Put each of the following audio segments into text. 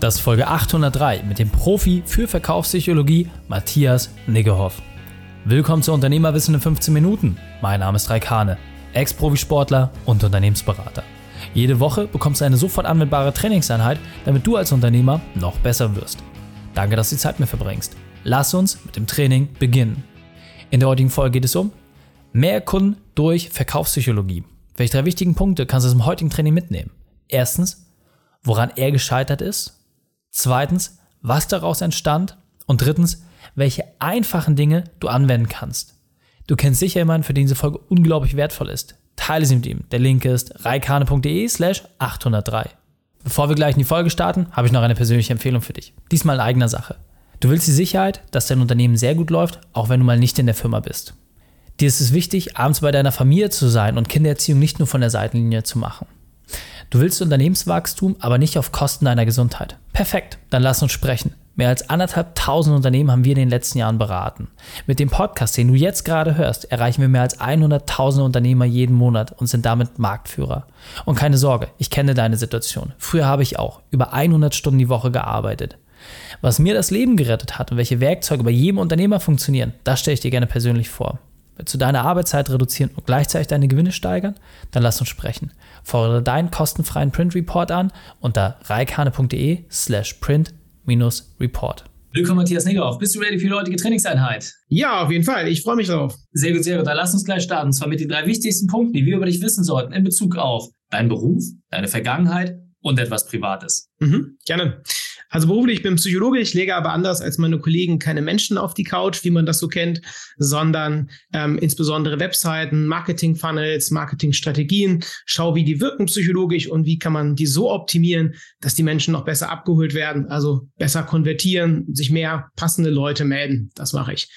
Das ist Folge 803 mit dem Profi für Verkaufspsychologie Matthias Niggehoff. Willkommen zu Unternehmerwissen in 15 Minuten. Mein Name ist Raik Hane, Ex-Profisportler und Unternehmensberater. Jede Woche bekommst du eine sofort anwendbare Trainingseinheit, damit du als Unternehmer noch besser wirst. Danke, dass du die Zeit mit verbringst. Lass uns mit dem Training beginnen. In der heutigen Folge geht es um mehr Kunden durch Verkaufspsychologie. Welche drei wichtigen Punkte kannst du aus dem heutigen Training mitnehmen? Erstens, woran er gescheitert ist. Zweitens, was daraus entstand. Und drittens, welche einfachen Dinge du anwenden kannst. Du kennst sicher jemanden, für den diese Folge unglaublich wertvoll ist. Teile sie mit ihm. Der Link ist reikane.de slash 803. Bevor wir gleich in die Folge starten, habe ich noch eine persönliche Empfehlung für dich. Diesmal in eigener Sache. Du willst die Sicherheit, dass dein Unternehmen sehr gut läuft, auch wenn du mal nicht in der Firma bist. Dir ist es wichtig, abends bei deiner Familie zu sein und Kindererziehung nicht nur von der Seitenlinie zu machen. Du willst Unternehmenswachstum, aber nicht auf Kosten deiner Gesundheit. Perfekt, dann lass uns sprechen. Mehr als anderthalb tausend Unternehmen haben wir in den letzten Jahren beraten. Mit dem Podcast, den du jetzt gerade hörst, erreichen wir mehr als 100.000 Unternehmer jeden Monat und sind damit Marktführer. Und keine Sorge, ich kenne deine Situation. Früher habe ich auch über 100 Stunden die Woche gearbeitet. Was mir das Leben gerettet hat und welche Werkzeuge bei jedem Unternehmer funktionieren, das stelle ich dir gerne persönlich vor. Willst du deine Arbeitszeit reduzieren und gleichzeitig deine Gewinne steigern? Dann lass uns sprechen. Fordere deinen kostenfreien Print Report an unter reikane.de slash print-report. Willkommen, Matthias Negerhoff. Bist du ready für die heutige Trainingseinheit? Ja, auf jeden Fall. Ich freue mich darauf. Sehr gut, sehr gut. Dann lass uns gleich starten. Und zwar mit den drei wichtigsten Punkten, die wir über dich wissen sollten in Bezug auf deinen Beruf, deine Vergangenheit und etwas Privates. Mhm, gerne. Also beruflich, ich bin Psychologe, ich lege aber anders als meine Kollegen keine Menschen auf die Couch, wie man das so kennt, sondern ähm, insbesondere Webseiten, Marketing-Funnels, Marketingstrategien, schau, wie die wirken psychologisch und wie kann man die so optimieren, dass die Menschen noch besser abgeholt werden, also besser konvertieren, sich mehr passende Leute melden. Das mache ich.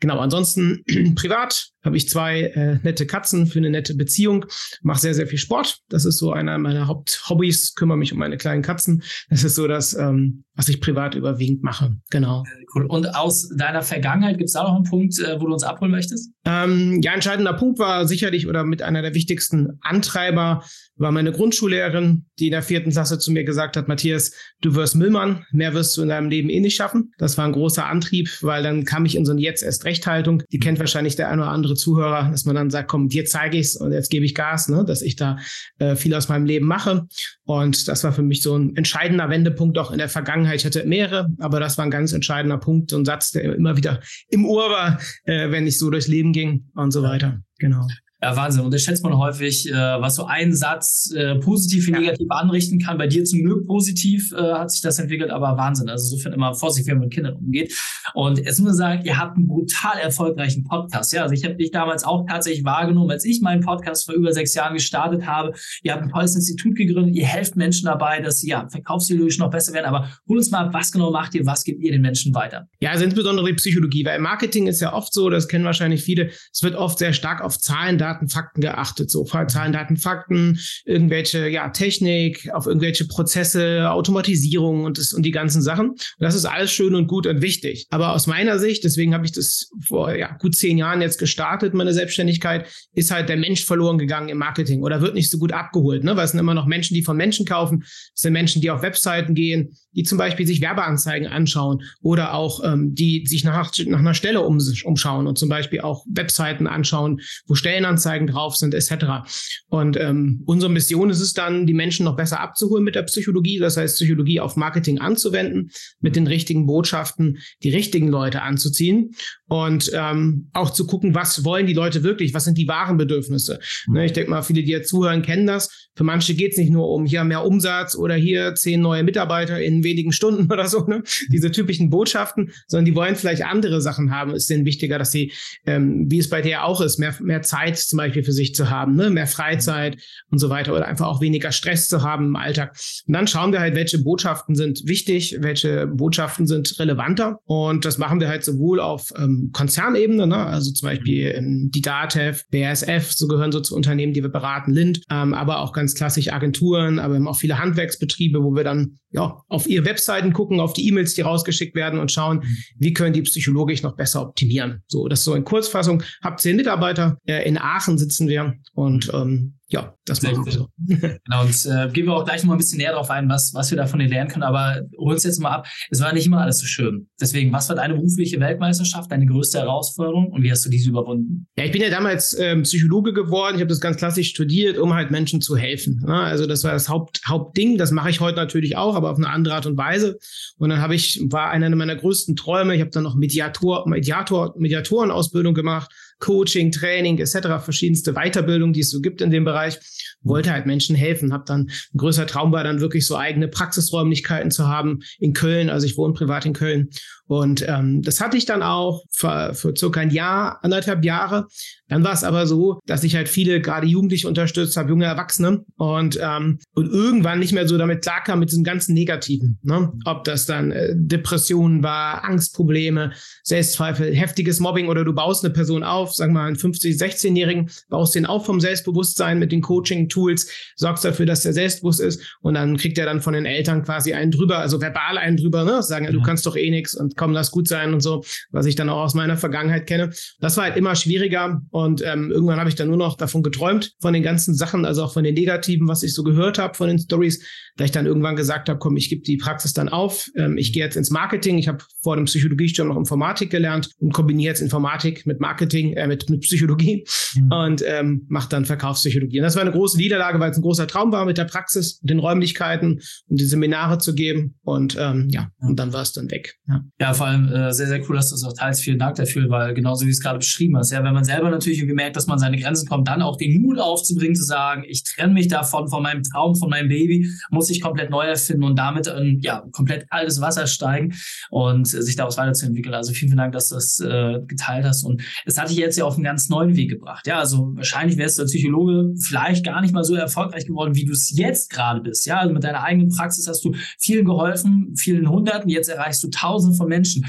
Genau, ansonsten privat habe ich zwei äh, nette Katzen für eine nette Beziehung, mache sehr, sehr viel Sport. Das ist so einer meiner Haupthobbys, kümmere mich um meine kleinen Katzen. Das ist so das, ähm, was ich privat überwiegend mache. Genau. Cool. Und aus deiner Vergangenheit gibt es da noch einen Punkt, äh, wo du uns abholen möchtest? Ähm, ja, entscheidender Punkt war sicherlich oder mit einer der wichtigsten Antreiber war meine Grundschullehrerin, die in der vierten Klasse zu mir gesagt hat, Matthias, du wirst Müllmann, mehr wirst du in deinem Leben eh nicht schaffen. Das war ein großer Antrieb, weil dann kam ich in so eine Jetzt-Erst-Recht-Haltung. Die kennt wahrscheinlich der ein oder andere Zuhörer, dass man dann sagt, komm, dir zeige ich's und jetzt gebe ich Gas, ne, dass ich da äh, viel aus meinem Leben mache. Und das war für mich so ein entscheidender Wendepunkt auch in der Vergangenheit. Ich hatte mehrere, aber das war ein ganz entscheidender Punkt, ein Satz, der immer wieder im Ohr war, äh, wenn ich so durchs Leben ging und so weiter. Genau. Ja, Wahnsinn. Unterschätzt man häufig, äh, was so ein Satz äh, positiv wie negativ anrichten kann. Bei dir zum Glück positiv äh, hat sich das entwickelt, aber Wahnsinn. Also insofern immer vorsichtig, wenn man mit Kindern umgeht. Und jetzt muss man sagen, ihr habt einen brutal erfolgreichen Podcast. Ja, also ich habe dich damals auch tatsächlich wahrgenommen, als ich meinen Podcast vor über sechs Jahren gestartet habe. Ihr habt ein tolles Institut gegründet. Ihr helft Menschen dabei, dass sie ja verkaufsideologisch noch besser werden. Aber hol uns mal, was genau macht ihr? Was gebt ihr den Menschen weiter? Ja, also insbesondere die Psychologie, weil Marketing ist ja oft so, das kennen wahrscheinlich viele. Es wird oft sehr stark auf Zahlen da Daten, Fakten geachtet. So Zahlen, Daten, Fakten, irgendwelche ja, Technik, auf irgendwelche Prozesse, Automatisierung und, das, und die ganzen Sachen. Und das ist alles schön und gut und wichtig. Aber aus meiner Sicht, deswegen habe ich das vor ja, gut zehn Jahren jetzt gestartet, meine Selbstständigkeit, ist halt der Mensch verloren gegangen im Marketing oder wird nicht so gut abgeholt. Ne? Weil es sind immer noch Menschen, die von Menschen kaufen. Es sind Menschen, die auf Webseiten gehen, die zum Beispiel sich Werbeanzeigen anschauen oder auch ähm, die sich nach, nach einer Stelle um, umschauen und zum Beispiel auch Webseiten anschauen, wo Stellenanzeigen drauf sind, etc. Und ähm, unsere Mission ist es dann, die Menschen noch besser abzuholen mit der Psychologie, das heißt Psychologie auf Marketing anzuwenden, mit den richtigen Botschaften die richtigen Leute anzuziehen und ähm, auch zu gucken, was wollen die Leute wirklich, was sind die wahren Bedürfnisse. Ne, ich denke mal, viele, die jetzt zuhören, kennen das. Für manche geht es nicht nur um hier mehr Umsatz oder hier zehn neue Mitarbeiter in wenigen Stunden oder so, ne? diese typischen Botschaften, sondern die wollen vielleicht andere Sachen haben. Ist denen wichtiger, dass sie, ähm, wie es bei dir auch ist, mehr, mehr Zeit zum Beispiel für sich zu haben, ne? mehr Freizeit und so weiter oder einfach auch weniger Stress zu haben im Alltag. Und dann schauen wir halt, welche Botschaften sind wichtig, welche Botschaften sind relevanter. Und das machen wir halt sowohl auf ähm, Konzernebene, ne? also zum Beispiel ähm, die DATEV, BASF, so gehören so zu Unternehmen, die wir beraten, Lind, ähm, aber auch ganz klassisch Agenturen, aber auch viele Handwerksbetriebe, wo wir dann ja auf ihre Webseiten gucken, auf die E-Mails, die rausgeschickt werden und schauen, wie können die psychologisch noch besser optimieren. So, das ist so in Kurzfassung. Hab zehn Mitarbeiter. Äh, in Aachen sitzen wir und ähm, ja, das machen wir so. Genau, und äh, gehen wir auch gleich noch mal ein bisschen näher darauf ein, was, was wir da von dir lernen können. Aber hol uns jetzt mal ab. Es war nicht immer alles so schön. Deswegen, was war deine berufliche Weltmeisterschaft, deine größte Herausforderung und wie hast du diese überwunden? Ja, ich bin ja damals ähm, Psychologe geworden. Ich habe das ganz klassisch studiert, um halt Menschen zu helfen. Ne? Also das war das Haupt, Hauptding. Das mache ich heute natürlich auch, aber auf eine andere Art und Weise. Und dann habe ich, war einer meiner größten Träume. Ich habe dann noch Mediator, Mediator, Mediatorenausbildung gemacht Coaching, Training etc., verschiedenste Weiterbildung, die es so gibt in dem Bereich, wollte halt Menschen helfen. Hab dann ein größer Traum war dann wirklich so eigene Praxisräumlichkeiten zu haben in Köln. Also ich wohne privat in Köln und ähm, das hatte ich dann auch für, für circa ein Jahr, anderthalb Jahre. Dann war es aber so, dass ich halt viele, gerade Jugendliche unterstützt habe, junge Erwachsene und, ähm, und irgendwann nicht mehr so damit klarkam mit diesem ganzen Negativen. Ne? Ob das dann äh, Depressionen war, Angstprobleme, Selbstzweifel, heftiges Mobbing oder du baust eine Person auf, sag mal einen 50-, 16-Jährigen, baust den auf vom Selbstbewusstsein mit den Coaching-Tools, sorgst dafür, dass der selbstbewusst ist und dann kriegt er dann von den Eltern quasi einen drüber, also verbal einen drüber, ne? sagen, ja. du kannst doch eh nichts und komm, lass gut sein und so, was ich dann auch aus meiner Vergangenheit kenne. Das war halt immer schwieriger und ähm, irgendwann habe ich dann nur noch davon geträumt, von den ganzen Sachen, also auch von den Negativen, was ich so gehört habe, von den Stories, da ich dann irgendwann gesagt habe, komm, ich gebe die Praxis dann auf. Ähm, ich gehe jetzt ins Marketing. Ich habe vor dem Psychologiestudium noch Informatik gelernt und kombiniere jetzt Informatik mit Marketing, äh, mit, mit Psychologie mhm. und ähm, mache dann Verkaufspsychologie. Und das war eine große Niederlage, weil es ein großer Traum war mit der Praxis, den Räumlichkeiten und die Seminare zu geben. Und ähm, ja, und dann war es dann weg. Ja, ja vor allem äh, sehr, sehr cool, dass du es auch teilst. Vielen Dank dafür, weil genauso wie es gerade beschrieben hast, ja, wenn man selber natürlich irgendwie merkt, dass man seine Grenzen kommt, dann auch den Mut aufzubringen, zu sagen, ich trenne mich davon, von meinem Traum, von meinem Baby, muss ich komplett neu erfinden und damit in ja, komplett kaltes Wasser steigen und sich daraus weiterzuentwickeln. Also vielen, vielen Dank, dass du das äh, geteilt hast. Und es hat dich jetzt ja auf einen ganz neuen Weg gebracht. Ja, also wahrscheinlich wärst du als Psychologe vielleicht gar nicht mal so erfolgreich geworden, wie du es jetzt gerade bist. Ja, also mit deiner eigenen Praxis hast du vielen geholfen, vielen Hunderten, jetzt erreichst du Tausende von Menschen.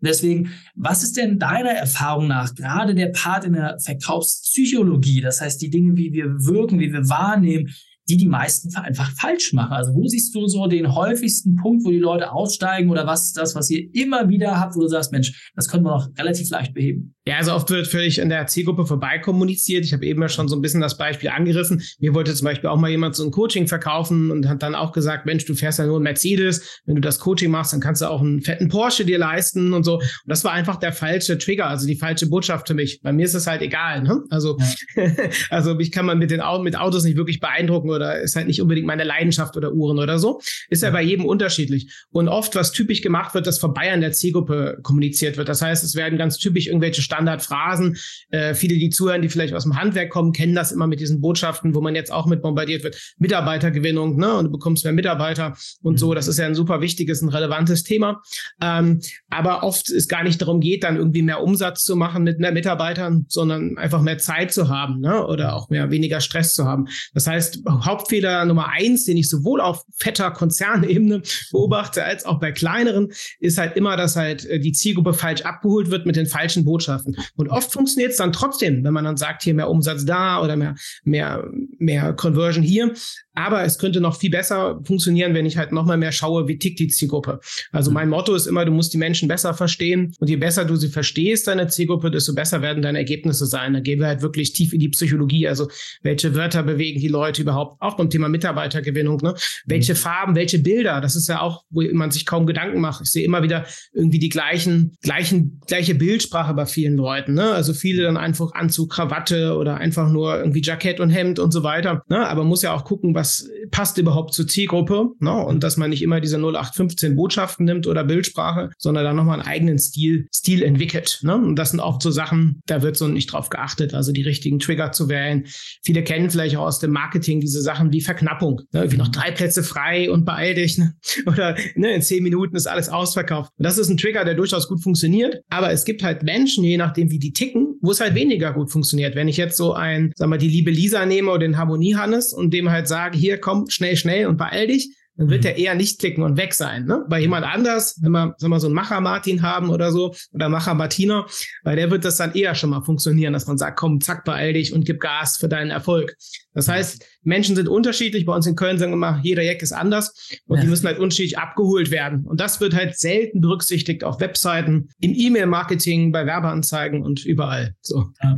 Deswegen, was ist denn deiner Erfahrung nach gerade der Part in der Verkaufspsychologie? Das heißt, die Dinge, wie wir wirken, wie wir wahrnehmen, die die meisten einfach falsch machen. Also wo siehst du so den häufigsten Punkt, wo die Leute aussteigen oder was ist das, was ihr immer wieder habt, wo du sagst, Mensch, das können wir noch relativ leicht beheben? Ja, also oft wird völlig in der Zielgruppe vorbei kommuniziert. Ich habe eben ja schon so ein bisschen das Beispiel angerissen. Mir wollte zum Beispiel auch mal jemand so ein Coaching verkaufen und hat dann auch gesagt, Mensch, du fährst ja nur ein Mercedes. Wenn du das Coaching machst, dann kannst du auch einen fetten Porsche dir leisten und so. Und das war einfach der falsche Trigger, also die falsche Botschaft für mich. Bei mir ist es halt egal. Ne? Also, ja. also ich kann man mit den mit Autos nicht wirklich beeindrucken oder ist halt nicht unbedingt meine Leidenschaft oder Uhren oder so. Ist ja bei jedem unterschiedlich. Und oft, was typisch gemacht wird, dass vorbei an der Zielgruppe kommuniziert wird. Das heißt, es werden ganz typisch irgendwelche Standardphrasen. Äh, viele, die zuhören, die vielleicht aus dem Handwerk kommen, kennen das immer mit diesen Botschaften, wo man jetzt auch mit bombardiert wird. Mitarbeitergewinnung, ne? Und du bekommst mehr Mitarbeiter und so. Das ist ja ein super wichtiges, ein relevantes Thema. Ähm, aber oft es gar nicht darum geht, dann irgendwie mehr Umsatz zu machen mit mehr Mitarbeitern, sondern einfach mehr Zeit zu haben, ne? Oder auch mehr weniger Stress zu haben. Das heißt, Hauptfehler Nummer eins, den ich sowohl auf fetter Konzernebene beobachte als auch bei kleineren, ist halt immer, dass halt äh, die Zielgruppe falsch abgeholt wird mit den falschen Botschaften. Botschaften. Und oft funktioniert es dann trotzdem, wenn man dann sagt, hier mehr Umsatz da oder mehr, mehr, mehr Conversion hier. Aber es könnte noch viel besser funktionieren, wenn ich halt nochmal mehr schaue, wie tickt die Zielgruppe. Also mhm. mein Motto ist immer, du musst die Menschen besser verstehen. Und je besser du sie verstehst, deine Zielgruppe, desto besser werden deine Ergebnisse sein. Da gehen wir halt wirklich tief in die Psychologie. Also welche Wörter bewegen die Leute überhaupt? Auch beim Thema Mitarbeitergewinnung. Ne? Welche mhm. Farben, welche Bilder? Das ist ja auch, wo man sich kaum Gedanken macht. Ich sehe immer wieder irgendwie die gleichen, gleichen, gleiche Bildsprache bei vielen Leuten. Ne? Also viele dann einfach Anzug, Krawatte oder einfach nur irgendwie Jackett und Hemd und so weiter. Ne? Aber muss ja auch gucken, was passt überhaupt zur Zielgruppe. Ne? Und dass man nicht immer diese 0815 Botschaften nimmt oder Bildsprache, sondern dann nochmal einen eigenen Stil, Stil entwickelt. Ne? Und das sind oft so Sachen, da wird so nicht drauf geachtet, also die richtigen Trigger zu wählen. Viele kennen vielleicht auch aus dem Marketing diese Sachen wie Verknappung. Ne? Wie noch drei Plätze frei und beeil dich. Ne? Oder ne, in zehn Minuten ist alles ausverkauft. Und das ist ein Trigger, der durchaus gut funktioniert. Aber es gibt halt Menschen, je nachdem, wie die ticken, wo es halt weniger gut funktioniert. Wenn ich jetzt so ein, sag mal, die liebe Lisa nehme oder den Harmonie Hannes und dem halt sage, hier komm, schnell, schnell und beeil dich, dann wird mhm. er eher nicht klicken und weg sein. Ne? Bei jemand anders, wenn wir, sagen wir so einen Macher Martin haben oder so, oder Macher Martina, bei der wird das dann eher schon mal funktionieren, dass man sagt, komm, zack, beeil dich und gib Gas für deinen Erfolg. Das heißt, Menschen sind unterschiedlich. Bei uns in Köln sagen wir mal, jeder Jack ist anders und ja. die müssen halt unterschiedlich abgeholt werden. Und das wird halt selten berücksichtigt auf Webseiten, im E-Mail-Marketing, bei Werbeanzeigen und überall. So. Ja.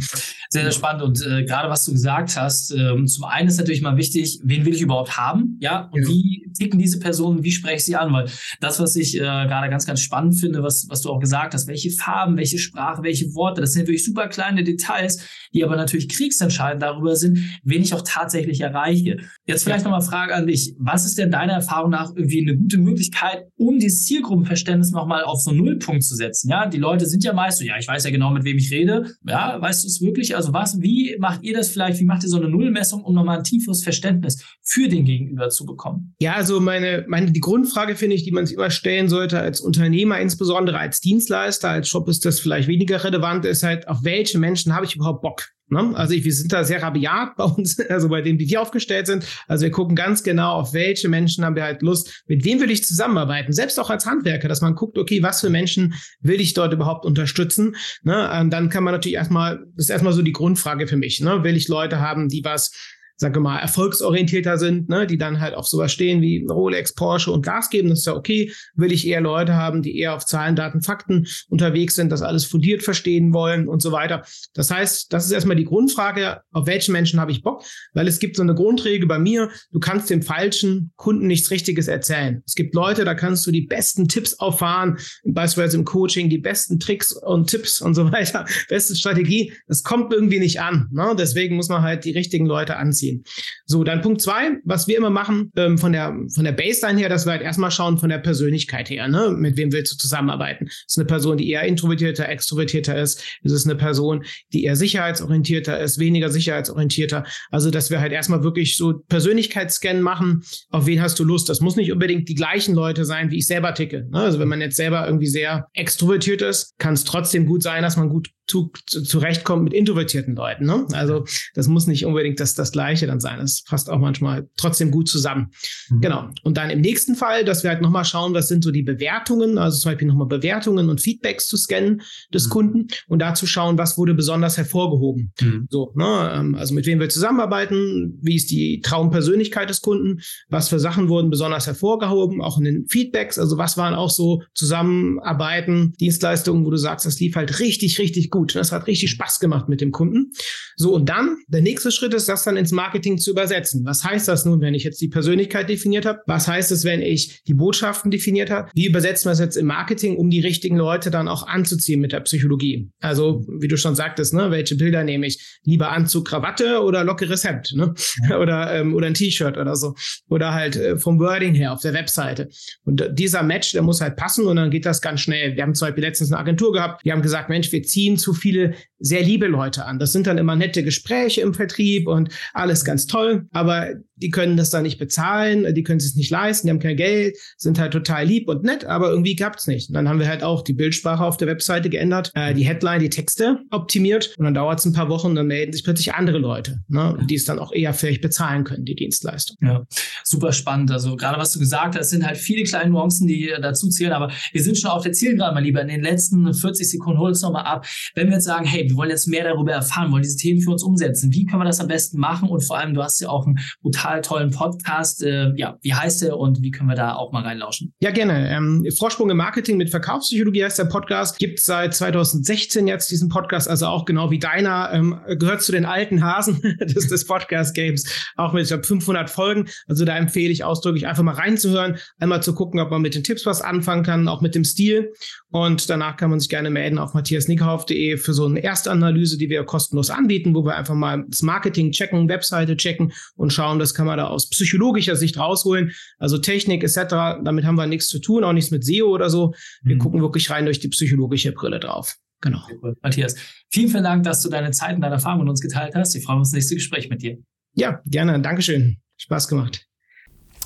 Sehr, sehr spannend. Und äh, gerade was du gesagt hast, äh, zum einen ist natürlich mal wichtig, wen will ich überhaupt haben? Ja, und ja. wie ticken diese Personen, wie spreche ich sie an? Weil das, was ich äh, gerade ganz, ganz spannend finde, was, was du auch gesagt hast, welche Farben, welche Sprache, welche Worte, das sind wirklich super kleine Details, die aber natürlich kriegsentscheidend darüber sind, wen ich auch tatsächlich erreiche. Jetzt vielleicht nochmal Frage an dich. Was ist denn deiner Erfahrung nach irgendwie eine gute Möglichkeit, um dieses Zielgruppenverständnis nochmal auf so einen Nullpunkt zu setzen? Ja, die Leute sind ja meist so, ja, ich weiß ja genau, mit wem ich rede. Ja, weißt du es wirklich? Also was, wie macht ihr das vielleicht? Wie macht ihr so eine Nullmessung, um nochmal ein tieferes Verständnis für den Gegenüber zu bekommen? Ja, also meine, meine, die Grundfrage finde ich, die man sich immer stellen sollte als Unternehmer, insbesondere als Dienstleister, als Shop ist das vielleicht weniger relevant, ist halt, auf welche Menschen habe ich überhaupt Bock? Ne? Also ich, wir sind da sehr rabiat bei uns, also bei denen, wie wir aufgestellt sind. Also wir gucken ganz genau, auf welche Menschen haben wir halt Lust, mit wem will ich zusammenarbeiten, selbst auch als Handwerker, dass man guckt, okay, was für Menschen will ich dort überhaupt unterstützen. Ne? Und dann kann man natürlich erstmal, das ist erstmal so die Grundfrage für mich, ne? will ich Leute haben, die was sage mal, erfolgsorientierter sind, ne, die dann halt auf sowas stehen wie Rolex, Porsche und Gas geben, das ist ja okay. Will ich eher Leute haben, die eher auf Zahlen, Daten, Fakten unterwegs sind, das alles fundiert verstehen wollen und so weiter. Das heißt, das ist erstmal die Grundfrage, auf welchen Menschen habe ich Bock? Weil es gibt so eine Grundregel bei mir, du kannst dem falschen Kunden nichts Richtiges erzählen. Es gibt Leute, da kannst du die besten Tipps auffahren, beispielsweise im Coaching, die besten Tricks und Tipps und so weiter, beste Strategie. Das kommt irgendwie nicht an. Ne? Deswegen muss man halt die richtigen Leute anziehen ziehen. So, dann Punkt zwei, was wir immer machen, ähm, von der, von der Baseline her, dass wir halt erstmal schauen von der Persönlichkeit her, ne? Mit wem willst du zusammenarbeiten? Ist eine Person, die eher introvertierter, extrovertierter ist? Ist es eine Person, die eher sicherheitsorientierter ist, weniger sicherheitsorientierter? Also, dass wir halt erstmal wirklich so Persönlichkeitsscan machen. Auf wen hast du Lust? Das muss nicht unbedingt die gleichen Leute sein, wie ich selber ticke. Ne? Also, wenn man jetzt selber irgendwie sehr extrovertiert ist, kann es trotzdem gut sein, dass man gut zu, zu, zurechtkommt mit introvertierten Leuten. Ne? Also das muss nicht unbedingt das, das Gleiche dann sein. Es passt auch manchmal trotzdem gut zusammen. Mhm. Genau. Und dann im nächsten Fall, dass wir halt nochmal schauen, was sind so die Bewertungen, also zum Beispiel nochmal Bewertungen und Feedbacks zu scannen des mhm. Kunden und dazu schauen, was wurde besonders hervorgehoben. Mhm. So, ne? Ähm, also mit wem wir zusammenarbeiten, wie ist die Traumpersönlichkeit des Kunden, was für Sachen wurden besonders hervorgehoben, auch in den Feedbacks, also was waren auch so Zusammenarbeiten, Dienstleistungen, wo du sagst, das lief halt richtig, richtig gut. Das hat richtig Spaß gemacht mit dem Kunden. So, und dann, der nächste Schritt ist, das dann ins Marketing zu übersetzen. Was heißt das nun, wenn ich jetzt die Persönlichkeit definiert habe? Was heißt es, wenn ich die Botschaften definiert habe? Wie übersetzen wir es jetzt im Marketing, um die richtigen Leute dann auch anzuziehen mit der Psychologie? Also, wie du schon sagtest, ne, welche Bilder nehme ich? Lieber Anzug, Krawatte oder lockeres Hemd, ne? oder, ähm, oder ein T-Shirt oder so. Oder halt äh, vom Wording her auf der Webseite. Und dieser Match, der muss halt passen und dann geht das ganz schnell. Wir haben zum Beispiel letztens eine Agentur gehabt, die haben gesagt, Mensch, wir ziehen zu viele sehr liebe Leute an. Das sind dann immer nette Gespräche im Vertrieb und alles ganz toll, aber die können das dann nicht bezahlen, die können es nicht leisten, die haben kein Geld, sind halt total lieb und nett, aber irgendwie es nicht. Und dann haben wir halt auch die Bildsprache auf der Webseite geändert, äh, die Headline, die Texte optimiert und dann dauert es ein paar Wochen und dann melden sich plötzlich andere Leute, ne, die es dann auch eher vielleicht bezahlen können, die Dienstleistung. Ja, super spannend. Also gerade was du gesagt hast, sind halt viele kleine Nuancen, die dazu zählen, aber wir sind schon auf der Zielgerade, mein Lieber. In den letzten 40 Sekunden hol uns nochmal ab. Wenn wir jetzt sagen, hey, wir wollen jetzt mehr darüber erfahren, wollen diese Themen für uns umsetzen, wie können wir das am besten machen? Und vor allem, du hast ja auch einen brutal tollen Podcast. Äh, ja, wie heißt der und wie können wir da auch mal reinlauschen? Ja, gerne. Ähm, Vorsprung im Marketing mit Verkaufspsychologie heißt der Podcast. Gibt seit 2016 jetzt diesen Podcast, also auch genau wie deiner, ähm, gehört zu den alten Hasen des, des Podcast-Games. Auch mit, ich glaube, 500 Folgen. Also da empfehle ich ausdrücklich einfach mal reinzuhören, einmal zu gucken, ob man mit den Tipps was anfangen kann, auch mit dem Stil. Und danach kann man sich gerne melden auf matthiasnickerhoff.de für so eine Erstanalyse, die wir kostenlos anbieten, wo wir einfach mal das Marketing checken, Webseite checken und schauen, kann man da aus psychologischer Sicht rausholen. Also Technik etc., damit haben wir nichts zu tun, auch nichts mit SEO oder so. Wir mhm. gucken wirklich rein durch die psychologische Brille drauf. Genau. Matthias, vielen, vielen Dank, dass du deine Zeit und deine Erfahrungen mit uns geteilt hast. Ich freue mich auf das nächste Gespräch mit dir. Ja, gerne. Dankeschön. Spaß gemacht.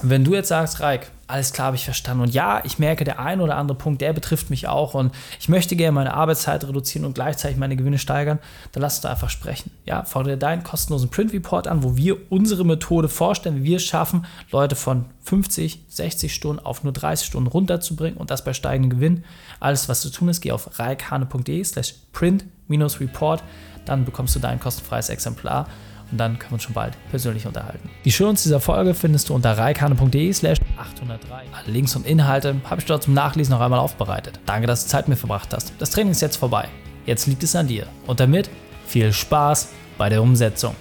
Wenn du jetzt sagst, Reik, alles klar, habe ich verstanden. Und ja, ich merke, der ein oder andere Punkt, der betrifft mich auch. Und ich möchte gerne meine Arbeitszeit reduzieren und gleichzeitig meine Gewinne steigern. Dann lass uns da einfach sprechen. Ja, fordere deinen kostenlosen Print Report an, wo wir unsere Methode vorstellen, wie wir es schaffen, Leute von 50, 60 Stunden auf nur 30 Stunden runterzubringen und das bei steigendem Gewinn. Alles, was zu tun ist, geh auf reikhane.de slash print-report. Dann bekommst du dein kostenfreies Exemplar und dann können wir uns schon bald persönlich unterhalten. Die Shownotes dieser Folge findest du unter reikane.de slash 803. Alle Links und Inhalte habe ich dort zum Nachlesen noch einmal aufbereitet. Danke, dass du Zeit mit mir verbracht hast. Das Training ist jetzt vorbei. Jetzt liegt es an dir. Und damit viel Spaß bei der Umsetzung.